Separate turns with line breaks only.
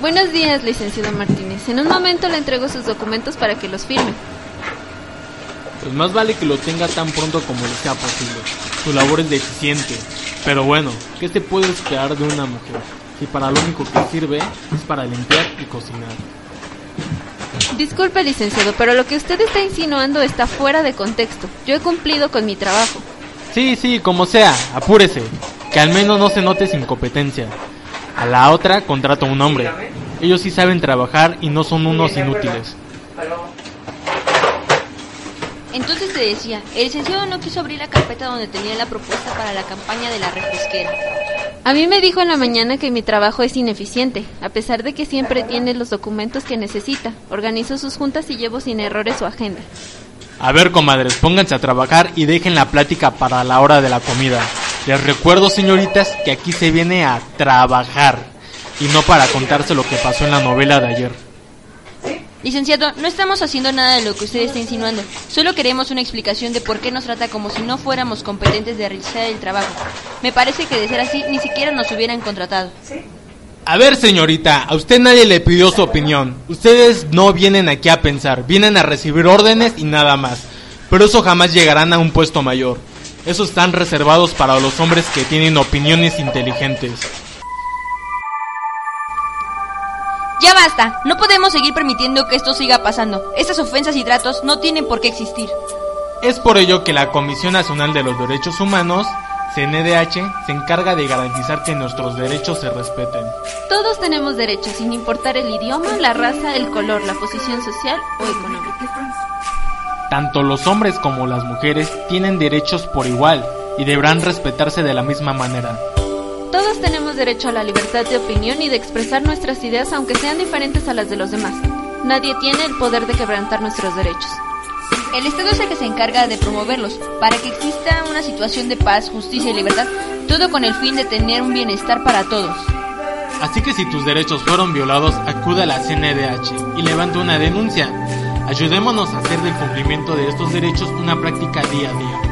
Buenos días, licenciado Martínez. En un momento le entrego sus documentos para que los firme.
Pues más vale que lo tenga tan pronto como le sea posible. Su labor es deficiente. Pero bueno, ¿qué se puede esperar de una mujer? Si para lo único que sirve es para limpiar y cocinar.
Disculpe, licenciado, pero lo que usted está insinuando está fuera de contexto. Yo he cumplido con mi trabajo.
Sí, sí, como sea, apúrese. Que al menos no se note sin competencia. A la otra contrata un hombre. Ellos sí saben trabajar y no son unos inútiles.
Entonces te decía, el licenciado no quiso abrir la carpeta donde tenía la propuesta para la campaña de la refresquera.
A mí me dijo en la mañana que mi trabajo es ineficiente, a pesar de que siempre tiene los documentos que necesita. Organizo sus juntas y llevo sin errores su agenda.
A ver, comadres, pónganse a trabajar y dejen la plática para la hora de la comida. Les recuerdo, señoritas, que aquí se viene a trabajar y no para contarse lo que pasó en la novela de ayer.
Licenciado, no estamos haciendo nada de lo que usted está insinuando. Solo queremos una explicación de por qué nos trata como si no fuéramos competentes de realizar el trabajo. Me parece que de ser así, ni siquiera nos hubieran contratado.
A ver, señorita, a usted nadie le pidió su opinión. Ustedes no vienen aquí a pensar, vienen a recibir órdenes y nada más. Pero eso jamás llegarán a un puesto mayor. Esos están reservados para los hombres que tienen opiniones inteligentes.
Ya basta, no podemos seguir permitiendo que esto siga pasando. Estas ofensas y tratos no tienen por qué existir.
Es por ello que la Comisión Nacional de los Derechos Humanos, CNDH, se encarga de garantizar que nuestros derechos se respeten.
Todos tenemos derechos, sin importar el idioma, la raza, el color, la posición social o económica.
Tanto los hombres como las mujeres tienen derechos por igual y deberán respetarse de la misma manera.
Todos tenemos derecho a la libertad de opinión y de expresar nuestras ideas aunque sean diferentes a las de los demás. Nadie tiene el poder de quebrantar nuestros derechos.
El Estado es el que se encarga de promoverlos, para que exista una situación de paz, justicia y libertad, todo con el fin de tener un bienestar para todos.
Así que si tus derechos fueron violados, acuda a la CNDH y levanta una denuncia. Ayudémonos a hacer del cumplimiento de estos derechos una práctica día a día.